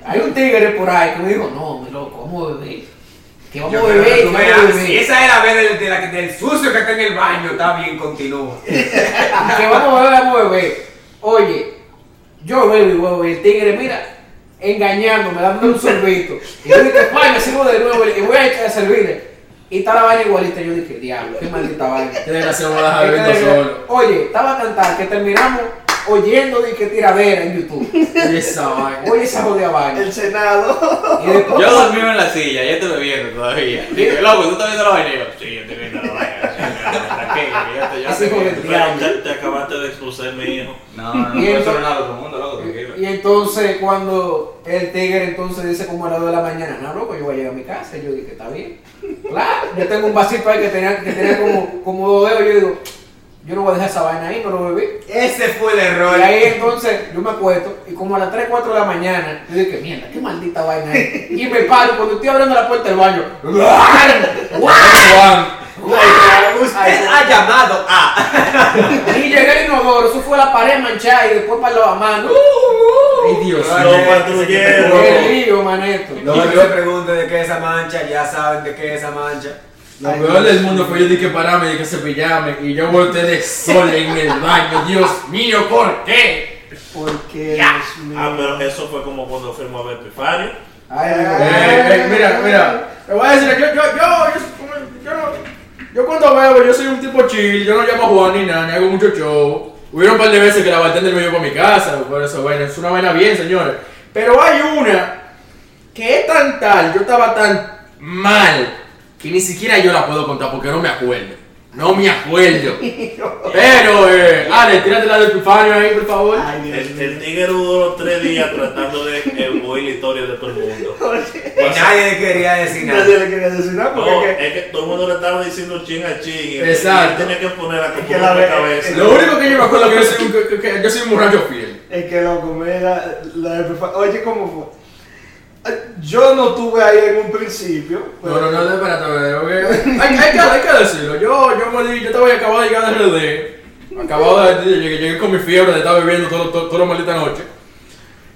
Hay un tigre por ahí que me dijo, no, mi loco, vamos a beber. Que vamos a beber, que que tú vamos a veas, beber. Si esa es la vez del, de la- del sucio que está en el baño, está bien, continúa. <laughs> que vamos a beber, vamos a beber. Oye, yo bebo y bebo, y el tigre, mira, engañándome, dándome un sorbito. Y yo dije, vaya, sigo de nuevo, y voy a echar a servirle. Y está la vaina igualita. Yo dije, diablo, qué maldita vaina. Qué desgraciado me solo. Oye, estaba a cantar que terminamos oyendo de que tiradera en YouTube. Oye, <laughs> esa vaina. Oye, esa jodida vaina. El Senado. Y después- Yo dormí en la silla, ya estoy bebiendo todavía. Dije, loco, ¿tú estás viendo la vaina? Y yo, sí, yo estoy viendo la vaina. Tranquilo, yo yo viendo. Te, te acabaste de expulsar, mi hijo. No, no, no, Y entonces- nada mundo, loco, tranquilo. Y entonces cuando el tigre entonces dice como a las 2 de la mañana, no, loco, yo voy a llegar a mi casa. Y yo dije, está bien. Claro, yo tengo un vasito ahí que tenía, que tenía como, como dos dedos. Yo digo, yo no voy a dejar esa vaina ahí, me lo bebí. Ese fue el error. Y ahí entonces yo me acuesto y como a las 3, 4 de la mañana, yo dije, mierda, qué maldita vaina es. <laughs> Y me paro cuando estoy abriendo la puerta del baño. <laughs> Juan. Usted ha llamado a. <laughs> Y llegué al inodoro, eso fue la pared manchada y después para los manos. Ay, Dios Ay, Los mío. Qué lío, maneto. No me pregunte de qué es esa mancha, ya saben de qué es esa mancha. Lo peor del mundo fue yo dije pararme, dije cepillarme y yo volteé de sol en el baño. Dios mío, ¿por qué? Porque, Ah, Dios mío. pero eso fue como cuando fuimos a ver Epifanio. Ay, Eh, ay, eh, mira, mira, te voy a decir, yo, yo, yo, yo, yo, yo cuando bebo, yo soy un tipo chill, yo no llamo a Juan ni nada, ni hago mucho show. Hubieron un par de veces que la bartender me llevó a mi casa, por eso, bueno, es una vaina bien, señores. Pero hay una que es tan tal, yo estaba tan mal, que ni siquiera yo la puedo contar porque no me acuerdo. No me acuerdo. <laughs> Pero, eh, Ale, tírate la de Epifanio ahí, por favor. Ay, Dios El, el tigre duró tres días tratando de oír la historia de todo el mundo. <laughs> Y nadie le quería decir nada. Nadie le quería decir nada porque No, es que- es que todo el mundo le estaba diciendo chin a chin. Y Exacto. y él tenía que poner la que la cabeza. Lo único que yo me acuerdo es que yo soy un, que- que yo soy un borracho fiel. Es que loco, mira, la de prefa- Oye, ¿cómo fue? Yo no estuve ahí en un principio. No, no, no, espérate, porque <laughs> hay, hay, que, hay que decirlo. Yo, yo me di, yo estaba acabado de llegar de RD. Acabado de, llegué, llegué con mi fiebre de estar bebiendo todo, todo, toda la maldita noche.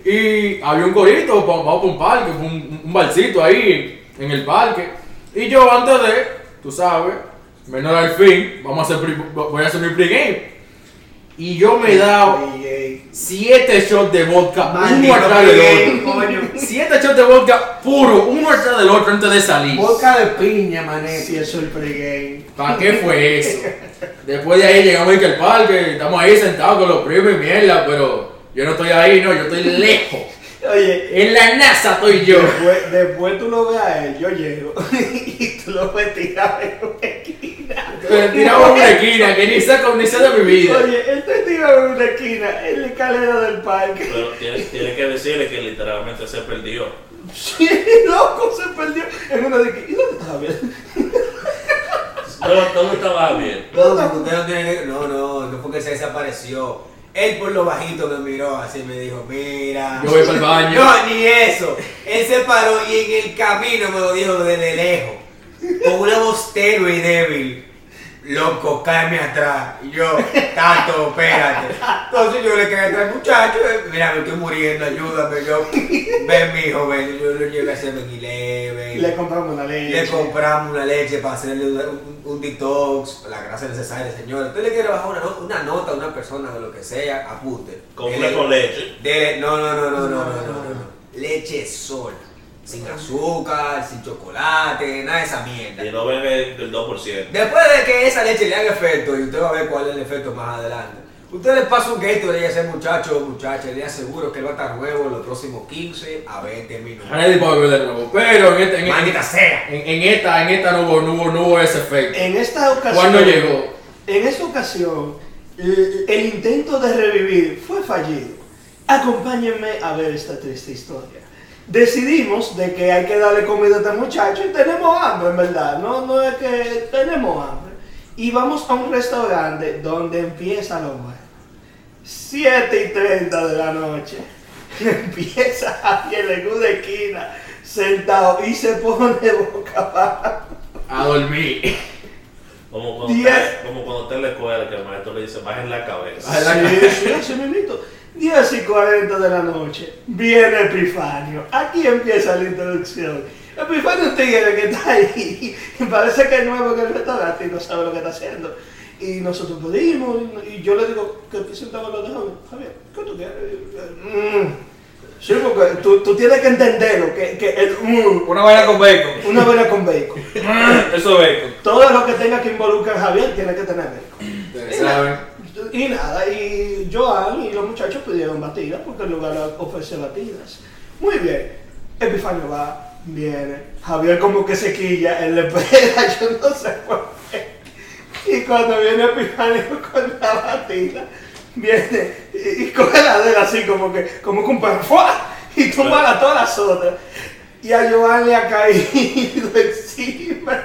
Y había un corito, vamos para un parque, un, un barcito ahí en el parque. Y yo antes de, tú sabes, menor al fin, vamos a hacer, voy a hacer mi pregame. Y yo me he dado siete shots de vodka, uno Maldito atrás del otro. coño. Siete shots de vodka puro, uno atrás del otro antes de salir. Boca de piña, maneto. Si eso es el pregame. ¿Para qué fue eso? Después de ahí llegamos aquí al parque, estamos ahí sentados con los primos y mierda, pero yo no estoy ahí, no, yo estoy lejos. Oye, En la NASA estoy yo. después, después tú lo ves a él, yo llego <laughs> y tú lo ves tirado en una esquina. Me tiraba en una esquina que ni sé, con- ni sé de mi vida. Oye, él te tirado en una esquina, en la escalera del parque. Pero tiene, tiene que decirle que literalmente se perdió. Sí, loco, se perdió en una de que. ¿Y dónde estaba bien? Todo, todo estaba bien. No, no tiene que- No, no, no fue que se desapareció. Él por lo bajito me miró así me dijo, mira. Yo voy para el baño. No, ni eso. Él se paró y en el camino me lo dijo desde lejos. Con una voz tenue y débil. Loco, cáeme atrás. Y yo, Tato, espérate. Entonces yo le caí atrás, muchacho. eh, Mira, me estoy muriendo, ayúdame. Yo, ven, mi hijo, ven. Yo lo llevé a 7-Eleven. Le compramos una leche. Le compramos una leche para hacerle un, un- un detox, la grasa necesaria, señor. Usted le quiere bajar una, no- una nota a una persona de lo que sea, apunte. Come Dele- con leche. dele- no, no, no, no, no, no, no, no, no. Leche sola. Sin azúcar, sin chocolate, nada de esa mierda. Y no bebe el 2%. Después de que esa leche le haga efecto, y usted va a ver cuál es el efecto más adelante. Usted le pasa un Gatorade a ese muchacho o muchacha, le aseguro que él va a estar nuevo en los próximos 15 a 20 minutos. Nadie puede beber de nuevo. Pero en esta, en, Maldita sea. en, en esta, en esta no hubo, no hubo, no hubo ese efecto. En esta ocasión. ¿Cuándo llegó? En esta ocasión, el, el intento de revivir fue fallido. Acompáñenme a ver esta triste historia. Decidimos de que hay que darle comida a este muchacho y tenemos hambre, en verdad. No, no es que tenemos hambre. Y vamos a un restaurante donde empieza lo bueno. 7 y 30 de la noche. <laughs> Empieza Javier en una esquina, sentado y se pone boca abajo. A dormir. Como cuando, Diez. usted, como cuando usted en la escuela, que el maestro le dice, bajen la cabeza. Bajen la Sí, sí, así mismito. 10 y 40 de la noche, viene Epifanio. Aquí empieza la introducción. Epifanio es un tigre que está ahí. Y <laughs> parece que es nuevo en el restaurante y no sabe lo que está haciendo. Y nosotros pedimos, y yo le digo, que estoy sentado con los de Javier. Javier, ¿qué tú quieres? Mm. Sí, porque tú, tú tienes que entenderlo, que, que el, mm, Una vaina con bacon. una buena con bacon. <laughs> Eso es bacon. Todo lo que tenga que involucrar a Javier tiene que tener bacon. Ustedes saben. Y nada, y Joan y los muchachos pidieron batidas porque el lugar ofrece batidas. Muy bien. Epifanio va, viene. Javier como que se quilla, él le espera, <laughs> yo no sé por qué. Y cuando viene Epifanio con la batida, viene y, y coge la de él así como que, como un perro, y tumba a todas las otras. Y a Joan le ha caído <laughs> encima.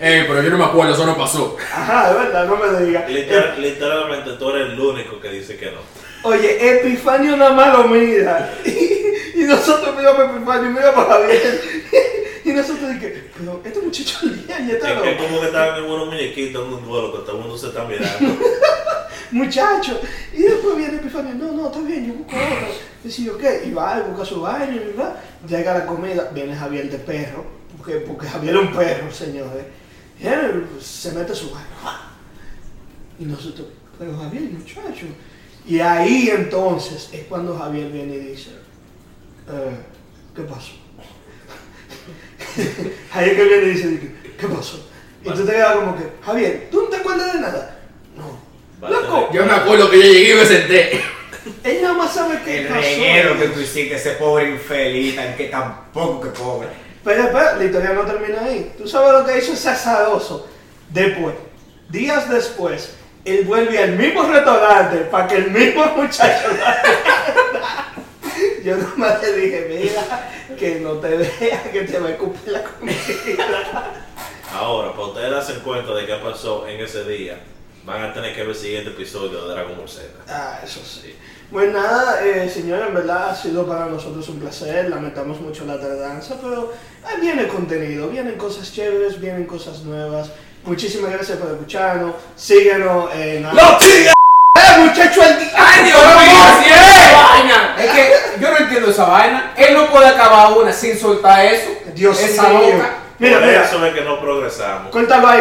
Ey, pero yo no me acuerdo, eso no pasó. Ajá, de verdad, no me digas. Literal- literalmente tú eres el único que dice que no. Oye, Epifanio nada más lo mira. Y, <laughs> y nosotros miramos a Epifanio y miramos a Javier. <laughs> Y nosotros dijimos, pero este muchacho bien, ya está Es que loco. como que estaban en unos muñequitos en un duelo que todo el mundo se está mirando. <laughs> Muchacho. Y después viene Epifanio, no, no, está bien, yo busco otro. Y si yo qué, y va, y busca su baño, y va. Llega la comida, viene Javier de perro. Porque, porque Javier es un perro, señores. Y él se mete su baño. Y nosotros, pero Javier, muchacho. Y ahí entonces es cuando Javier viene y dice, eh, ¿qué pasó? <laughs> Javier que viene y dice, ¿qué pasó? Y tú te quedas como que, Javier, ¿tú no te acuerdas de nada? No. Loco, Yo me acuerdo que yo llegué y me senté. él nada más sabe qué El pasó. reguero que tú hiciste, ese pobre infeliz, tan que tampoco que pobre. Pero espera, la historia no termina ahí. ¿Tú sabes lo que hizo ese azaroso? Después, días después, él vuelve al mismo restaurante para que el mismo <laughs> muchacho. Yo nomás le dije, mira, que no te vea, que te va a escupir la comida. Ahora, para ustedes darse cuenta de qué pasó en ese día, van a tener que ver el siguiente episodio de Dragon Ball Z. Ah, eso sí. Pues nada, eh, señor, en verdad ha sido para nosotros un placer. Lamentamos mucho la tardanza, pero ahí viene contenido, vienen cosas chéveres, vienen cosas nuevas. Muchísimas gracias por escucharnos. Síguenos en. ¡No sigas! ¡Eh, muchacho! di- ¡Ay, Dios mío! Vaina! Es que yo no entiendo esa vaina. Él no puede acabar una sin soltar eso. Dios esa mío. loca. Mira, Por mira, eso es que no progresamos. cuéntalo ahí.